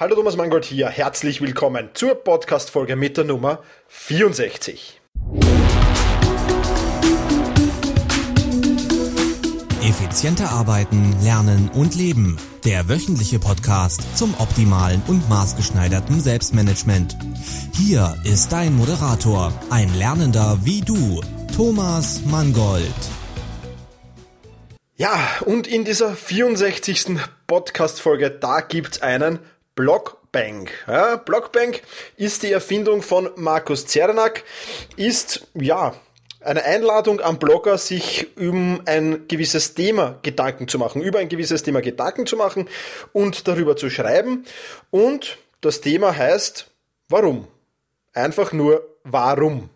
Hallo Thomas Mangold hier, herzlich willkommen zur Podcast-Folge mit der Nummer 64. Effizienter arbeiten, lernen und leben. Der wöchentliche Podcast zum optimalen und maßgeschneiderten Selbstmanagement. Hier ist dein Moderator, ein Lernender wie du, Thomas Mangold. Ja, und in dieser 64. Podcast-Folge, da gibt's einen Blockbank. Ja, Blockbank ist die Erfindung von Markus Zernak, ist, ja, eine Einladung am Blogger, sich um ein gewisses Thema Gedanken zu machen, über ein gewisses Thema Gedanken zu machen und darüber zu schreiben. Und das Thema heißt, warum? Einfach nur, warum?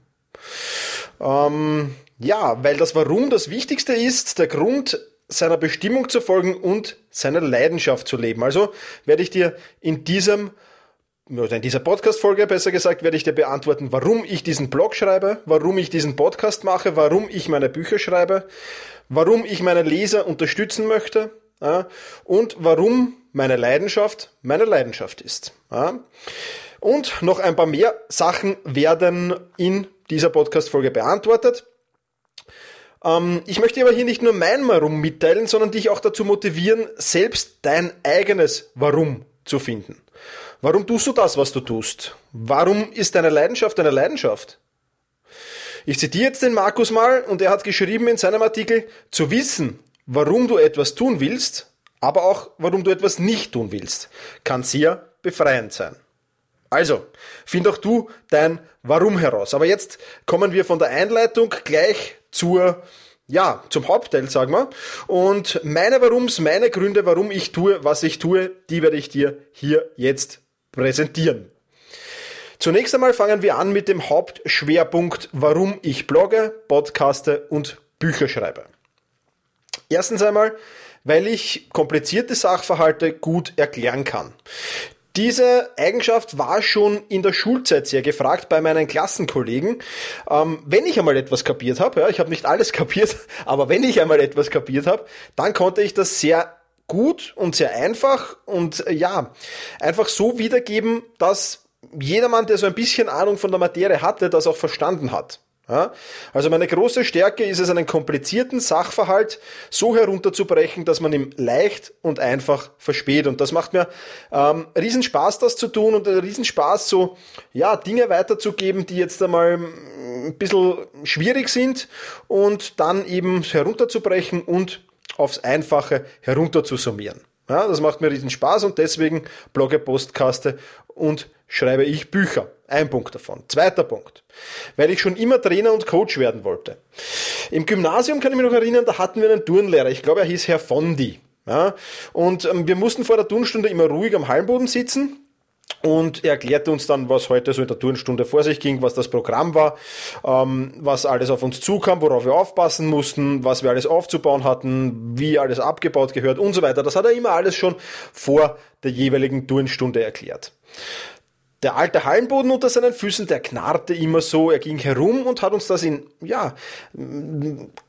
Ähm, ja, weil das Warum das Wichtigste ist, der Grund seiner Bestimmung zu folgen und seiner Leidenschaft zu leben. Also werde ich dir in diesem oder in dieser Podcast-Folge besser gesagt, werde ich dir beantworten, warum ich diesen Blog schreibe, warum ich diesen Podcast mache, warum ich meine Bücher schreibe, warum ich meine Leser unterstützen möchte ja, und warum meine Leidenschaft meine Leidenschaft ist. Ja. Und noch ein paar mehr Sachen werden in dieser Podcast-Folge beantwortet. Ähm, ich möchte aber hier nicht nur mein Warum mitteilen, sondern dich auch dazu motivieren, selbst dein eigenes Warum zu finden. Warum tust du das, was du tust? Warum ist deine Leidenschaft deine Leidenschaft? Ich zitiere jetzt den Markus mal und er hat geschrieben in seinem Artikel, zu wissen, warum du etwas tun willst, aber auch warum du etwas nicht tun willst, kann sehr befreiend sein. Also, find auch du dein Warum heraus. Aber jetzt kommen wir von der Einleitung gleich zur ja, zum Hauptteil, sagen wir. Und meine Warums, meine Gründe, warum ich tue, was ich tue, die werde ich dir hier jetzt präsentieren. Zunächst einmal fangen wir an mit dem Hauptschwerpunkt, warum ich blogge, podcaste und Bücher schreibe. Erstens einmal, weil ich komplizierte Sachverhalte gut erklären kann. Diese Eigenschaft war schon in der Schulzeit sehr gefragt bei meinen Klassenkollegen. Ähm, wenn ich einmal etwas kapiert habe, ja, ich habe nicht alles kapiert, aber wenn ich einmal etwas kapiert habe, dann konnte ich das sehr gut und sehr einfach und äh, ja, einfach so wiedergeben, dass jedermann, der so ein bisschen Ahnung von der Materie hatte, das auch verstanden hat. Ja? Also meine große Stärke ist es, einen komplizierten Sachverhalt so herunterzubrechen, dass man ihn leicht und einfach versteht. Und das macht mir ähm, riesen Spaß, das zu tun und riesen Spaß, so ja, Dinge weiterzugeben, die jetzt einmal ein bisschen schwierig sind und dann eben herunterzubrechen und aufs Einfache herunter zu summieren. Ja, das macht mir riesen Spaß und deswegen blogge, Postkaste und schreibe ich Bücher. Ein Punkt davon. Zweiter Punkt. Weil ich schon immer Trainer und Coach werden wollte. Im Gymnasium kann ich mich noch erinnern, da hatten wir einen Turnlehrer. Ich glaube, er hieß Herr Fondi. Ja, und ähm, wir mussten vor der Turnstunde immer ruhig am Hallenboden sitzen und er erklärte uns dann, was heute so in der Turnstunde vor sich ging, was das Programm war, ähm, was alles auf uns zukam, worauf wir aufpassen mussten, was wir alles aufzubauen hatten, wie alles abgebaut gehört und so weiter. Das hat er immer alles schon vor der jeweiligen Turnstunde erklärt. Der alte Hallenboden unter seinen Füßen, der knarrte immer so, er ging herum und hat uns das in, ja,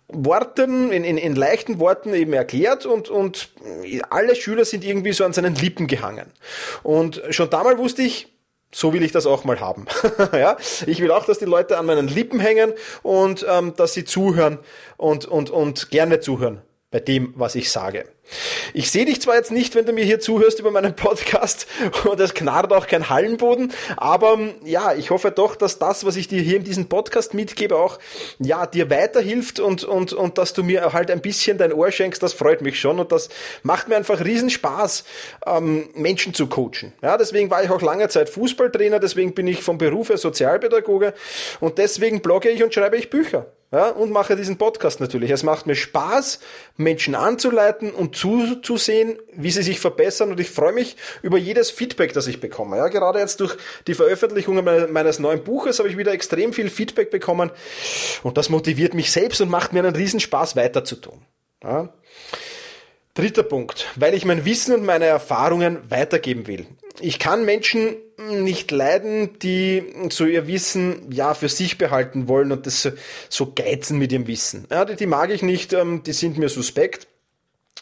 Worten, in, in, in leichten Worten eben erklärt und, und alle Schüler sind irgendwie so an seinen Lippen gehangen. Und schon damals wusste ich, so will ich das auch mal haben. ja, ich will auch, dass die Leute an meinen Lippen hängen und ähm, dass sie zuhören und, und, und gerne zuhören bei dem, was ich sage. Ich sehe dich zwar jetzt nicht, wenn du mir hier zuhörst über meinen Podcast und es knarrt auch kein Hallenboden, aber ähm, ja, ich hoffe doch, dass das, was ich dir hier in diesem Podcast mitgebe, auch ja, dir weiterhilft und, und, und dass du mir halt ein bisschen dein Ohr schenkst, das freut mich schon und das macht mir einfach riesen Spaß, ähm, Menschen zu coachen. Ja, deswegen war ich auch lange Zeit Fußballtrainer, deswegen bin ich vom Beruf her Sozialpädagoge und deswegen blogge ich und schreibe ich Bücher ja, und mache diesen Podcast natürlich. Es macht mir Spaß, Menschen anzuleiten und zuzusehen, wie sie sich verbessern und ich freue mich über jedes Feedback, das ich bekomme. Ja, gerade jetzt durch die Veröffentlichung meines neuen Buches habe ich wieder extrem viel Feedback bekommen und das motiviert mich selbst und macht mir einen Riesenspaß weiterzutun. Ja. Dritter Punkt, weil ich mein Wissen und meine Erfahrungen weitergeben will. Ich kann Menschen nicht leiden, die so ihr Wissen ja für sich behalten wollen und das so, so geizen mit ihrem Wissen. Ja, die, die mag ich nicht, ähm, die sind mir suspekt.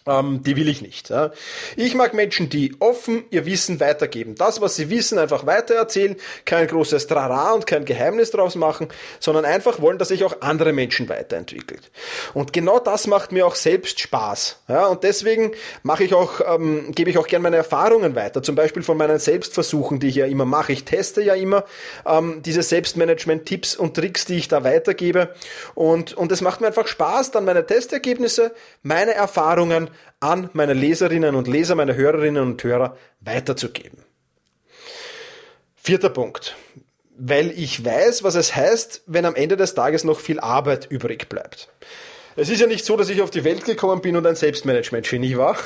Ähm, die will ich nicht. Ja. Ich mag Menschen, die offen ihr Wissen weitergeben. Das, was sie wissen, einfach weitererzählen, kein großes Trara und kein Geheimnis draus machen, sondern einfach wollen, dass sich auch andere Menschen weiterentwickelt. Und genau das macht mir auch selbst Spaß. Ja. Und deswegen mache ich auch, ähm, gebe ich auch gerne meine Erfahrungen weiter. Zum Beispiel von meinen Selbstversuchen, die ich ja immer mache. Ich teste ja immer ähm, diese Selbstmanagement-Tipps und Tricks, die ich da weitergebe. Und, und es macht mir einfach Spaß, dann meine Testergebnisse, meine Erfahrungen an meine Leserinnen und Leser, meine Hörerinnen und Hörer weiterzugeben. Vierter Punkt. Weil ich weiß, was es heißt, wenn am Ende des Tages noch viel Arbeit übrig bleibt. Es ist ja nicht so, dass ich auf die Welt gekommen bin und ein Selbstmanagement-Genie war.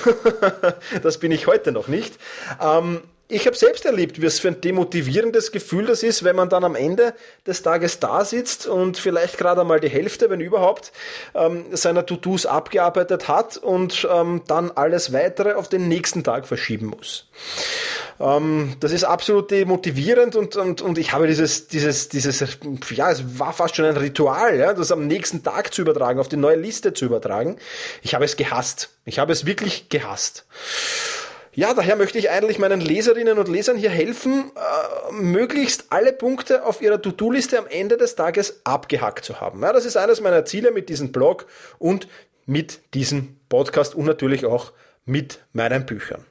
das bin ich heute noch nicht. Ähm, ich habe selbst erlebt, wie es für ein demotivierendes Gefühl das ist, wenn man dann am Ende des Tages da sitzt und vielleicht gerade einmal die Hälfte, wenn überhaupt, ähm, seiner To-Dos abgearbeitet hat und ähm, dann alles weitere auf den nächsten Tag verschieben muss. Ähm, das ist absolut demotivierend und, und, und ich habe dieses, dieses, dieses, ja, es war fast schon ein Ritual, ja, das am nächsten Tag zu übertragen, auf die neue Liste zu übertragen. Ich habe es gehasst. Ich habe es wirklich gehasst. Ja, daher möchte ich eigentlich meinen Leserinnen und Lesern hier helfen, äh, möglichst alle Punkte auf ihrer To-Do-Liste am Ende des Tages abgehackt zu haben. Ja, das ist eines meiner Ziele mit diesem Blog und mit diesem Podcast und natürlich auch mit meinen Büchern.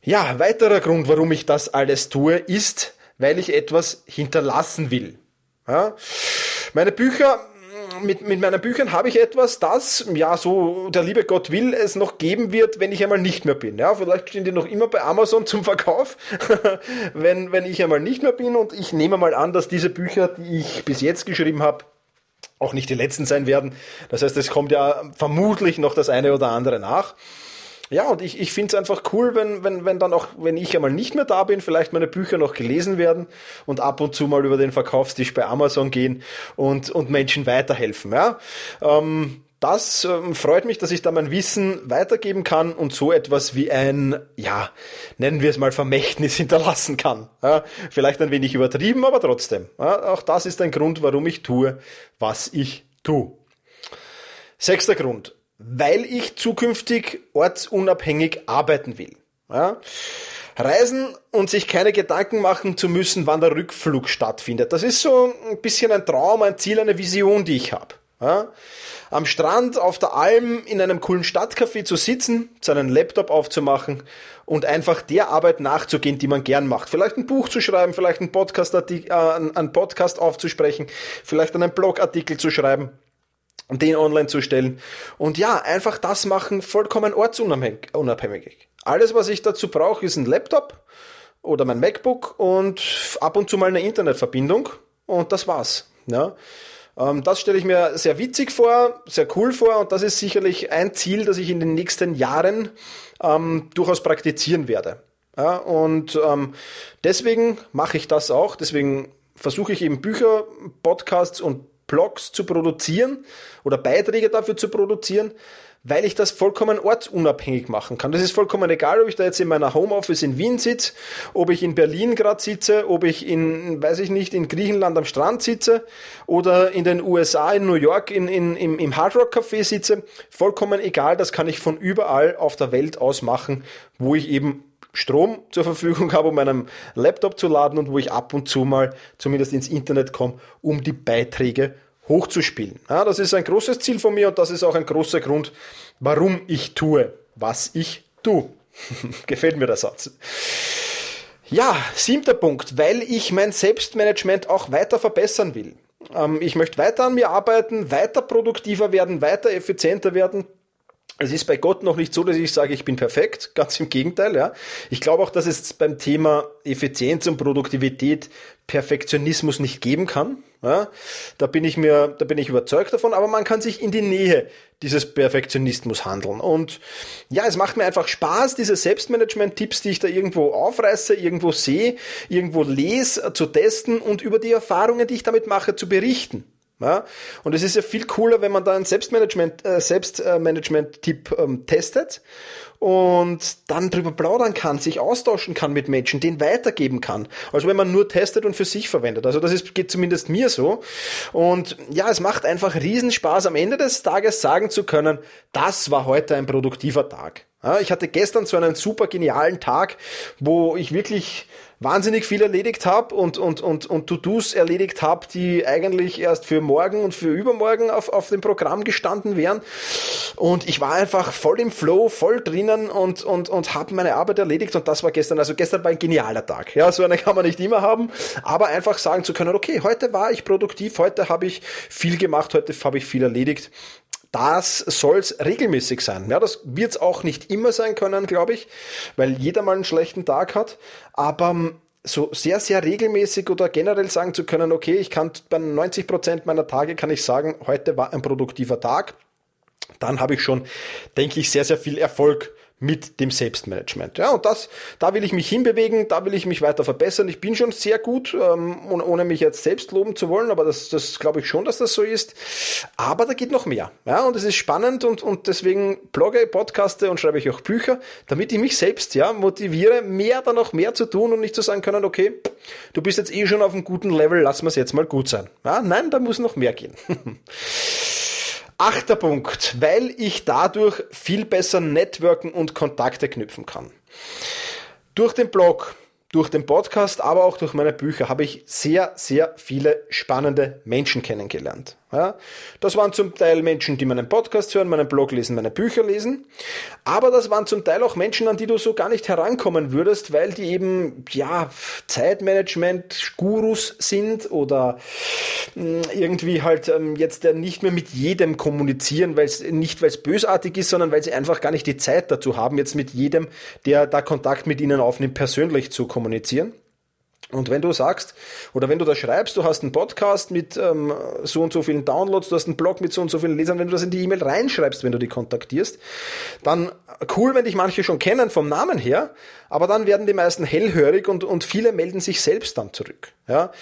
Ja, weiterer Grund, warum ich das alles tue, ist, weil ich etwas hinterlassen will. Ja, meine Bücher mit, mit meinen Büchern habe ich etwas, das, ja, so der liebe Gott will, es noch geben wird, wenn ich einmal nicht mehr bin. Ja, vielleicht stehen die noch immer bei Amazon zum Verkauf, wenn, wenn ich einmal nicht mehr bin. Und ich nehme mal an, dass diese Bücher, die ich bis jetzt geschrieben habe, auch nicht die letzten sein werden. Das heißt, es kommt ja vermutlich noch das eine oder andere nach. Ja, und ich, ich finde es einfach cool, wenn, wenn, wenn dann auch, wenn ich einmal nicht mehr da bin, vielleicht meine Bücher noch gelesen werden und ab und zu mal über den Verkaufstisch bei Amazon gehen und, und Menschen weiterhelfen. Ja? Ähm, das ähm, freut mich, dass ich da mein Wissen weitergeben kann und so etwas wie ein, ja, nennen wir es mal Vermächtnis hinterlassen kann. Ja, vielleicht ein wenig übertrieben, aber trotzdem. Ja, auch das ist ein Grund, warum ich tue, was ich tue. Sechster Grund weil ich zukünftig ortsunabhängig arbeiten will. Ja? Reisen und sich keine Gedanken machen zu müssen, wann der Rückflug stattfindet. Das ist so ein bisschen ein Traum, ein Ziel, eine Vision, die ich habe. Ja? Am Strand, auf der Alm, in einem coolen Stadtcafé zu sitzen, seinen Laptop aufzumachen und einfach der Arbeit nachzugehen, die man gern macht. Vielleicht ein Buch zu schreiben, vielleicht einen Podcast, äh, einen Podcast aufzusprechen, vielleicht einen Blogartikel zu schreiben den online zu stellen. Und ja, einfach das machen, vollkommen ortsunabhängig. Alles, was ich dazu brauche, ist ein Laptop oder mein MacBook und ab und zu mal eine Internetverbindung und das war's. Ja. Ähm, das stelle ich mir sehr witzig vor, sehr cool vor und das ist sicherlich ein Ziel, das ich in den nächsten Jahren ähm, durchaus praktizieren werde. Ja, und ähm, deswegen mache ich das auch, deswegen versuche ich eben Bücher, Podcasts und Blogs zu produzieren oder Beiträge dafür zu produzieren, weil ich das vollkommen ortsunabhängig machen kann. Das ist vollkommen egal, ob ich da jetzt in meiner Homeoffice in Wien sitze, ob ich in Berlin gerade sitze, ob ich in, weiß ich nicht, in Griechenland am Strand sitze oder in den USA, in New York, in, in, im, im Hard Rock Café sitze. Vollkommen egal, das kann ich von überall auf der Welt aus machen, wo ich eben Strom zur Verfügung habe, um meinen Laptop zu laden und wo ich ab und zu mal zumindest ins Internet komme, um die Beiträge hochzuspielen. Ja, das ist ein großes Ziel von mir und das ist auch ein großer Grund, warum ich tue, was ich tue. Gefällt mir der Satz. Ja, siebter Punkt, weil ich mein Selbstmanagement auch weiter verbessern will. Ähm, ich möchte weiter an mir arbeiten, weiter produktiver werden, weiter effizienter werden. Es ist bei Gott noch nicht so, dass ich sage, ich bin perfekt. Ganz im Gegenteil, ja. Ich glaube auch, dass es beim Thema Effizienz und Produktivität Perfektionismus nicht geben kann. Ja. Da bin ich mir, da bin ich überzeugt davon, aber man kann sich in die Nähe dieses Perfektionismus handeln. Und ja, es macht mir einfach Spaß, diese Selbstmanagement-Tipps, die ich da irgendwo aufreiße, irgendwo sehe, irgendwo lese, zu testen und über die Erfahrungen, die ich damit mache, zu berichten. Ja? Und es ist ja viel cooler, wenn man da einen Selbstmanagement, äh, Selbstmanagement-Tipp ähm, testet und dann drüber plaudern kann, sich austauschen kann mit Menschen, den weitergeben kann. Also wenn man nur testet und für sich verwendet. Also das ist, geht zumindest mir so. Und ja, es macht einfach Riesenspaß, am Ende des Tages sagen zu können, das war heute ein produktiver Tag. Ja, ich hatte gestern so einen super genialen Tag, wo ich wirklich wahnsinnig viel erledigt habe und, und, und, und To-Dos erledigt habe, die eigentlich erst für morgen und für übermorgen auf, auf dem Programm gestanden wären. Und ich war einfach voll im Flow, voll drinnen und, und, und habe meine Arbeit erledigt und das war gestern. Also gestern war ein genialer Tag. Ja, so eine kann man nicht immer haben, aber einfach sagen zu können, okay, heute war ich produktiv, heute habe ich viel gemacht, heute habe ich viel erledigt das soll's regelmäßig sein. Ja, das wird's auch nicht immer sein können, glaube ich, weil jeder mal einen schlechten Tag hat. Aber ähm, so sehr, sehr regelmäßig oder generell sagen zu können, okay, ich kann bei 90 Prozent meiner Tage kann ich sagen, heute war ein produktiver Tag. Dann habe ich schon, denke ich, sehr, sehr viel Erfolg mit dem Selbstmanagement. Ja, und das, da will ich mich hinbewegen, da will ich mich weiter verbessern. Ich bin schon sehr gut, ähm, ohne mich jetzt selbst loben zu wollen, aber das, das glaube ich schon, dass das so ist. Aber da geht noch mehr. Ja, und es ist spannend und, und deswegen blogge, podcaste und schreibe ich auch Bücher, damit ich mich selbst, ja, motiviere, mehr dann noch mehr zu tun und nicht zu sagen können, okay, du bist jetzt eh schon auf einem guten Level, lass wir es jetzt mal gut sein. Ja, nein, da muss noch mehr gehen. Achter Punkt, weil ich dadurch viel besser networken und Kontakte knüpfen kann. Durch den Blog durch den Podcast, aber auch durch meine Bücher habe ich sehr, sehr viele spannende Menschen kennengelernt. Ja, das waren zum Teil Menschen, die meinen Podcast hören, meinen Blog lesen, meine Bücher lesen. Aber das waren zum Teil auch Menschen, an die du so gar nicht herankommen würdest, weil die eben, ja, Zeitmanagement-Gurus sind oder hm, irgendwie halt ähm, jetzt nicht mehr mit jedem kommunizieren, weil es nicht, weil es bösartig ist, sondern weil sie einfach gar nicht die Zeit dazu haben, jetzt mit jedem, der da Kontakt mit ihnen aufnimmt, persönlich zu kommunizieren. Und wenn du sagst, oder wenn du da schreibst, du hast einen Podcast mit ähm, so und so vielen Downloads, du hast einen Blog mit so und so vielen Lesern, wenn du das in die E-Mail reinschreibst, wenn du die kontaktierst, dann cool, wenn dich manche schon kennen vom Namen her, aber dann werden die meisten hellhörig und, und viele melden sich selbst dann zurück. Ja,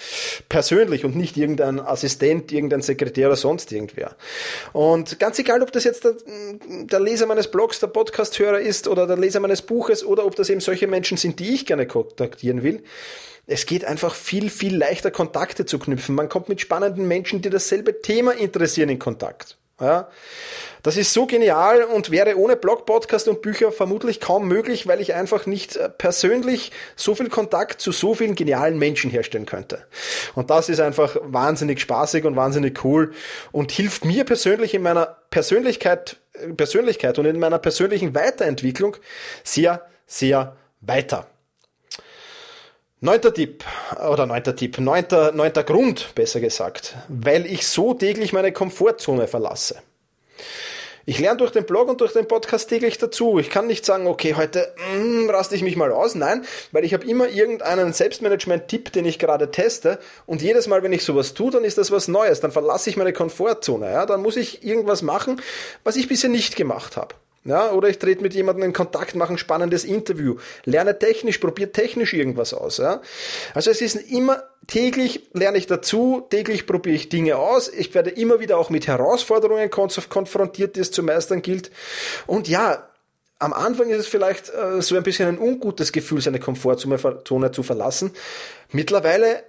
persönlich und nicht irgendein Assistent, irgendein Sekretär oder sonst irgendwer. Und ganz egal, ob das jetzt der, der Leser meines Blogs, der Podcasthörer ist oder der Leser meines Buches oder ob das eben solche Menschen sind, die ich gerne kontaktieren will, es geht einfach viel, viel leichter Kontakte zu knüpfen. Man kommt mit spannenden Menschen, die dasselbe Thema interessieren, in Kontakt. Ja, das ist so genial und wäre ohne Blog, Podcast und Bücher vermutlich kaum möglich, weil ich einfach nicht äh, persönlich so viel Kontakt zu so vielen genialen Menschen herstellen könnte. Und das ist einfach wahnsinnig spaßig und wahnsinnig cool und hilft mir persönlich in meiner Persönlichkeit, äh, Persönlichkeit und in meiner persönlichen Weiterentwicklung sehr, sehr weiter. Neunter Tipp, oder neunter Tipp, neunter, neunter Grund, besser gesagt, weil ich so täglich meine Komfortzone verlasse. Ich lerne durch den Blog und durch den Podcast täglich dazu. Ich kann nicht sagen, okay, heute mm, raste ich mich mal aus. Nein, weil ich habe immer irgendeinen Selbstmanagement-Tipp, den ich gerade teste. Und jedes Mal, wenn ich sowas tue, dann ist das was Neues. Dann verlasse ich meine Komfortzone. Ja? Dann muss ich irgendwas machen, was ich bisher nicht gemacht habe. Ja, oder ich trete mit jemandem in Kontakt, mache ein spannendes Interview, lerne technisch, probiere technisch irgendwas aus. Ja. Also es ist immer täglich lerne ich dazu, täglich probiere ich Dinge aus. Ich werde immer wieder auch mit Herausforderungen konfrontiert, die es zu meistern gilt. Und ja, am Anfang ist es vielleicht äh, so ein bisschen ein ungutes Gefühl, seine Komfortzone zu verlassen. Mittlerweile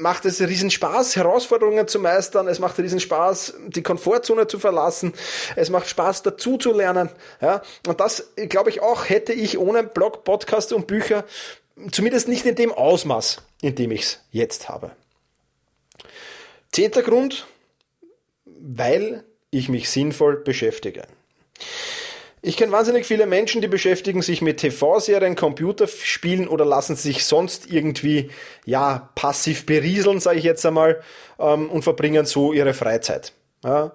macht es riesen Spaß, Herausforderungen zu meistern. Es macht riesen Spaß, die Komfortzone zu verlassen. Es macht Spaß, dazu zu lernen. Ja, und das, glaube ich, auch hätte ich ohne Blog, Podcast und Bücher zumindest nicht in dem Ausmaß, in dem ich es jetzt habe. Zehnter Grund, weil ich mich sinnvoll beschäftige. Ich kenne wahnsinnig viele Menschen, die beschäftigen sich mit TV-Serien, Computerspielen oder lassen sich sonst irgendwie ja passiv berieseln, sage ich jetzt einmal, ähm, und verbringen so ihre Freizeit. Ja.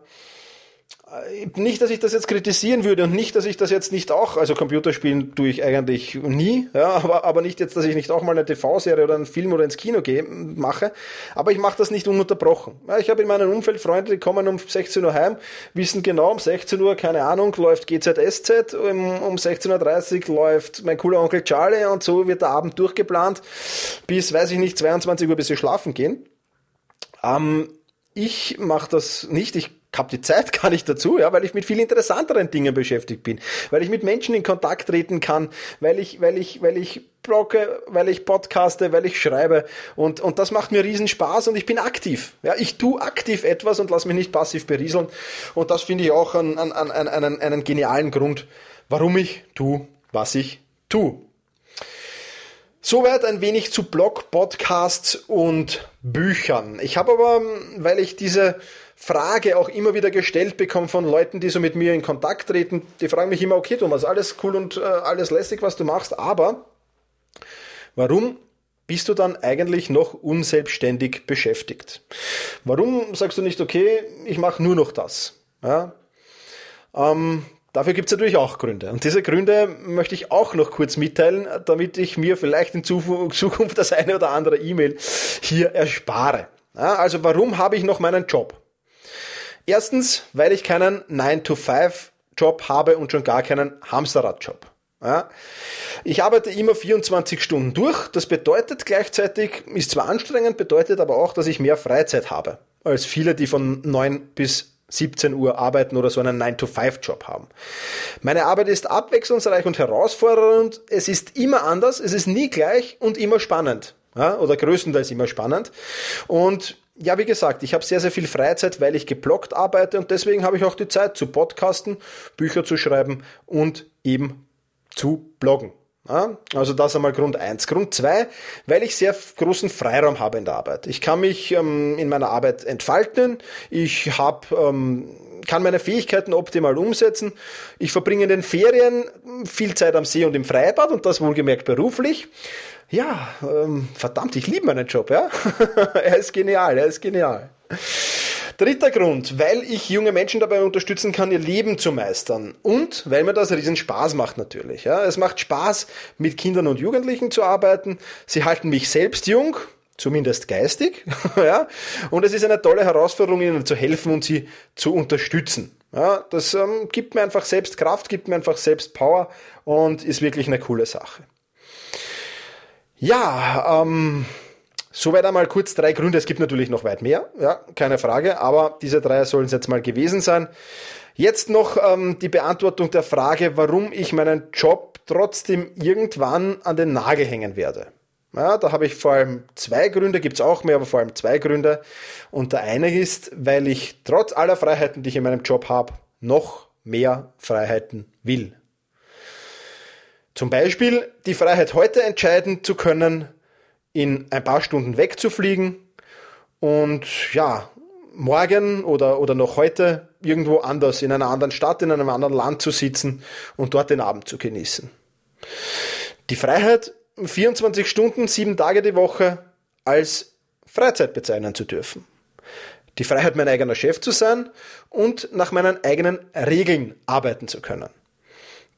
Äh, nicht, dass ich das jetzt kritisieren würde und nicht, dass ich das jetzt nicht auch, also Computerspielen tue ich eigentlich nie, ja, aber, aber nicht jetzt, dass ich nicht auch mal eine TV-Serie oder einen Film oder ins Kino gehe, mache, aber ich mache das nicht ununterbrochen. Ja, ich habe in meinem Umfeld Freunde, die kommen um 16 Uhr heim, wissen genau, um 16 Uhr, keine Ahnung, läuft GZSZ, um, um 16.30 Uhr läuft mein cooler Onkel Charlie und so wird der Abend durchgeplant bis, weiß ich nicht, 22 Uhr, bis sie schlafen gehen. Ähm, ich mache das nicht. Ich habe die Zeit gar nicht dazu, ja, weil ich mit viel interessanteren Dingen beschäftigt bin, weil ich mit Menschen in Kontakt treten kann, weil ich, weil ich, weil ich blogge, weil ich podcaste, weil ich schreibe und, und das macht mir riesen Spaß und ich bin aktiv. Ja, ich tue aktiv etwas und lass mich nicht passiv berieseln und das finde ich auch einen, einen, einen, einen genialen Grund, warum ich tue, was ich tue. Soweit ein wenig zu Blog, Podcasts und Büchern. Ich habe aber, weil ich diese Frage auch immer wieder gestellt bekomme von Leuten, die so mit mir in Kontakt treten, die fragen mich immer, okay Thomas, alles cool und äh, alles lästig, was du machst, aber warum bist du dann eigentlich noch unselbstständig beschäftigt? Warum sagst du nicht, okay, ich mache nur noch das? Ja? Ähm, Dafür gibt es natürlich auch Gründe. Und diese Gründe möchte ich auch noch kurz mitteilen, damit ich mir vielleicht in Zukunft das eine oder andere E-Mail hier erspare. Ja, also warum habe ich noch meinen Job? Erstens, weil ich keinen 9-to-5-Job habe und schon gar keinen Hamsterrad-Job. Ja. Ich arbeite immer 24 Stunden durch. Das bedeutet gleichzeitig, ist zwar anstrengend, bedeutet aber auch, dass ich mehr Freizeit habe als viele, die von 9 bis 17 Uhr arbeiten oder so einen 9-to-5-Job haben. Meine Arbeit ist abwechslungsreich und herausfordernd. Es ist immer anders, es ist nie gleich und immer spannend. Ja, oder größtenteils immer spannend. Und ja, wie gesagt, ich habe sehr, sehr viel Freizeit, weil ich geblockt arbeite und deswegen habe ich auch die Zeit zu podcasten, Bücher zu schreiben und eben zu bloggen. Ja, also das einmal Grund eins. Grund zwei, weil ich sehr großen Freiraum habe in der Arbeit. Ich kann mich ähm, in meiner Arbeit entfalten. Ich hab, ähm, kann meine Fähigkeiten optimal umsetzen. Ich verbringe in den Ferien viel Zeit am See und im Freibad und das wohlgemerkt beruflich. Ja, ähm, verdammt, ich liebe meinen Job, ja. er ist genial, er ist genial. Dritter Grund, weil ich junge Menschen dabei unterstützen kann, ihr Leben zu meistern. Und weil mir das riesen Spaß macht natürlich. Ja. Es macht Spaß, mit Kindern und Jugendlichen zu arbeiten. Sie halten mich selbst jung, zumindest geistig. ja. Und es ist eine tolle Herausforderung, ihnen zu helfen und sie zu unterstützen. Ja, das ähm, gibt mir einfach selbst Kraft, gibt mir einfach selbst Power und ist wirklich eine coole Sache. Ja, ähm, Soweit einmal kurz drei Gründe. Es gibt natürlich noch weit mehr, ja, keine Frage, aber diese drei sollen es jetzt mal gewesen sein. Jetzt noch ähm, die Beantwortung der Frage, warum ich meinen Job trotzdem irgendwann an den Nagel hängen werde. Ja, da habe ich vor allem zwei Gründe, gibt's auch mehr, aber vor allem zwei Gründe. Und der eine ist, weil ich trotz aller Freiheiten, die ich in meinem Job habe, noch mehr Freiheiten will. Zum Beispiel die Freiheit heute entscheiden zu können, in ein paar Stunden wegzufliegen und ja, morgen oder, oder noch heute irgendwo anders, in einer anderen Stadt, in einem anderen Land zu sitzen und dort den Abend zu genießen. Die Freiheit, 24 Stunden, sieben Tage die Woche als Freizeit bezeichnen zu dürfen. Die Freiheit, mein eigener Chef zu sein und nach meinen eigenen Regeln arbeiten zu können.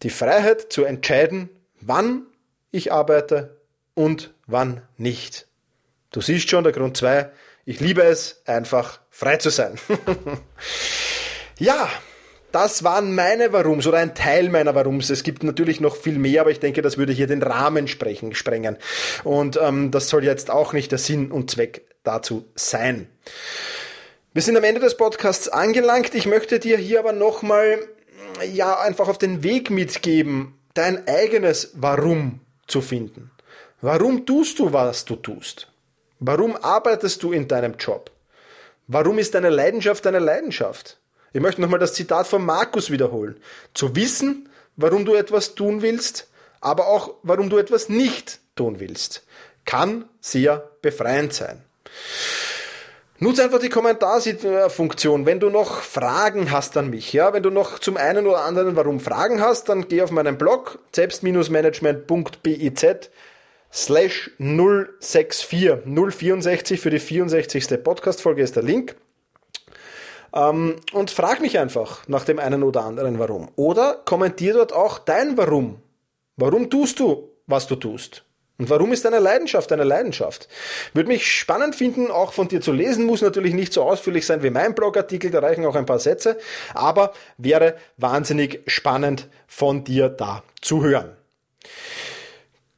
Die Freiheit zu entscheiden, wann ich arbeite und wann nicht. Du siehst schon, der Grund zwei: ich liebe es, einfach frei zu sein. ja, das waren meine Warums oder ein Teil meiner Warums. Es gibt natürlich noch viel mehr, aber ich denke, das würde hier den Rahmen sprechen, sprengen. Und ähm, das soll jetzt auch nicht der Sinn und Zweck dazu sein. Wir sind am Ende des Podcasts angelangt. Ich möchte dir hier aber nochmal, ja, einfach auf den Weg mitgeben, dein eigenes Warum zu finden. Warum tust du, was du tust? Warum arbeitest du in deinem Job? Warum ist deine Leidenschaft deine Leidenschaft? Ich möchte nochmal das Zitat von Markus wiederholen. Zu wissen, warum du etwas tun willst, aber auch warum du etwas nicht tun willst, kann sehr befreiend sein. Nutze einfach die Kommentarfunktion. Wenn du noch Fragen hast an mich, ja, wenn du noch zum einen oder anderen Warum Fragen hast, dann geh auf meinen Blog selbst-management.biz slash 064 064 für die 64. Podcast-Folge ist der Link. Ähm, und frag mich einfach nach dem einen oder anderen Warum. Oder kommentier dort auch dein Warum. Warum tust du, was du tust? Und warum ist deine Leidenschaft deine Leidenschaft? Würde mich spannend finden, auch von dir zu lesen, muss natürlich nicht so ausführlich sein wie mein Blogartikel, da reichen auch ein paar Sätze, aber wäre wahnsinnig spannend von dir da zu hören.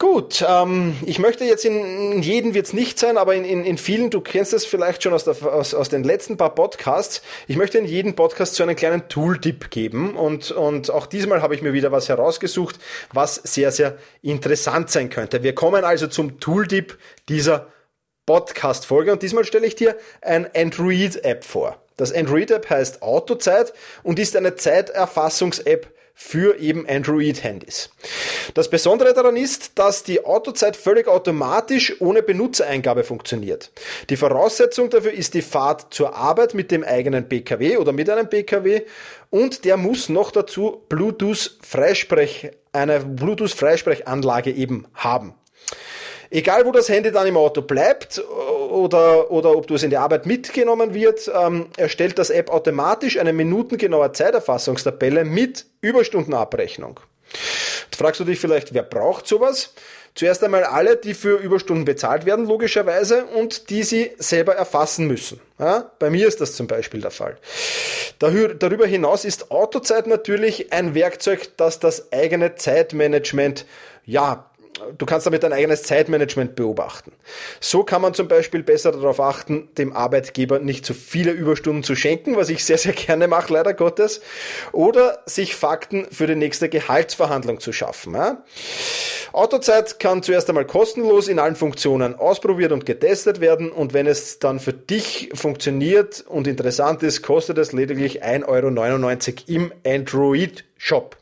Gut, ähm, ich möchte jetzt in jedem wird es nicht sein, aber in, in, in vielen, du kennst es vielleicht schon aus, der, aus, aus den letzten paar Podcasts, ich möchte in jedem Podcast so einen kleinen Tooltip geben und, und auch diesmal habe ich mir wieder was herausgesucht, was sehr, sehr interessant sein könnte. Wir kommen also zum Tooltip dieser Podcast-Folge und diesmal stelle ich dir ein Android-App vor. Das Android-App heißt Autozeit und ist eine Zeiterfassungs-App für eben Android-Handys. Das Besondere daran ist, dass die Autozeit völlig automatisch ohne Benutzereingabe funktioniert. Die Voraussetzung dafür ist die Fahrt zur Arbeit mit dem eigenen PKW oder mit einem PKW und der muss noch dazu Bluetooth-Freisprech, eine Bluetooth-Freisprechanlage eben haben. Egal, wo das Handy dann im Auto bleibt oder, oder ob du es in die Arbeit mitgenommen wird, ähm, erstellt das App automatisch eine minutengenaue Zeiterfassungstabelle mit Überstundenabrechnung. Jetzt fragst du dich vielleicht, wer braucht sowas? Zuerst einmal alle, die für Überstunden bezahlt werden, logischerweise, und die sie selber erfassen müssen. Ja, bei mir ist das zum Beispiel der Fall. Darüber hinaus ist Autozeit natürlich ein Werkzeug, das das eigene Zeitmanagement ja, du kannst damit dein eigenes Zeitmanagement beobachten. So kann man zum Beispiel besser darauf achten, dem Arbeitgeber nicht zu viele Überstunden zu schenken, was ich sehr, sehr gerne mache, leider Gottes, oder sich Fakten für die nächste Gehaltsverhandlung zu schaffen. Ja? Autozeit kann zuerst einmal kostenlos in allen Funktionen ausprobiert und getestet werden und wenn es dann für dich funktioniert und interessant ist, kostet es lediglich 1,99 Euro im Android Shop.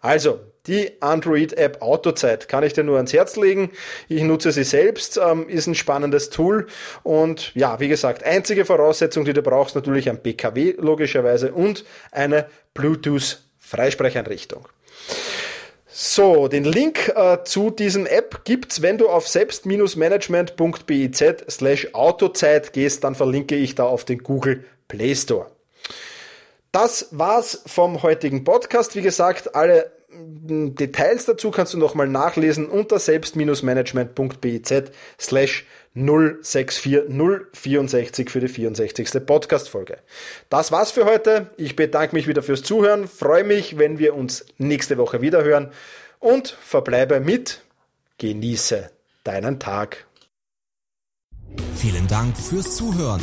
Also, die Android-App Autozeit kann ich dir nur ans Herz legen. Ich nutze sie selbst, ähm, ist ein spannendes Tool und ja, wie gesagt, einzige Voraussetzung, die du brauchst, natürlich ein PKW logischerweise und eine Bluetooth-Freisprecheinrichtung. So, den Link äh, zu diesem App gibt's, wenn du auf selbst-management.biz slash Autozeit gehst, dann verlinke ich da auf den Google Play Store. Das war's vom heutigen Podcast. Wie gesagt, alle Details dazu kannst du nochmal nachlesen unter selbst-management.biz slash 064064 für die 64. Podcast-Folge. Das war's für heute. Ich bedanke mich wieder fürs Zuhören, freue mich, wenn wir uns nächste Woche wieder hören und verbleibe mit Genieße deinen Tag. Vielen Dank fürs Zuhören.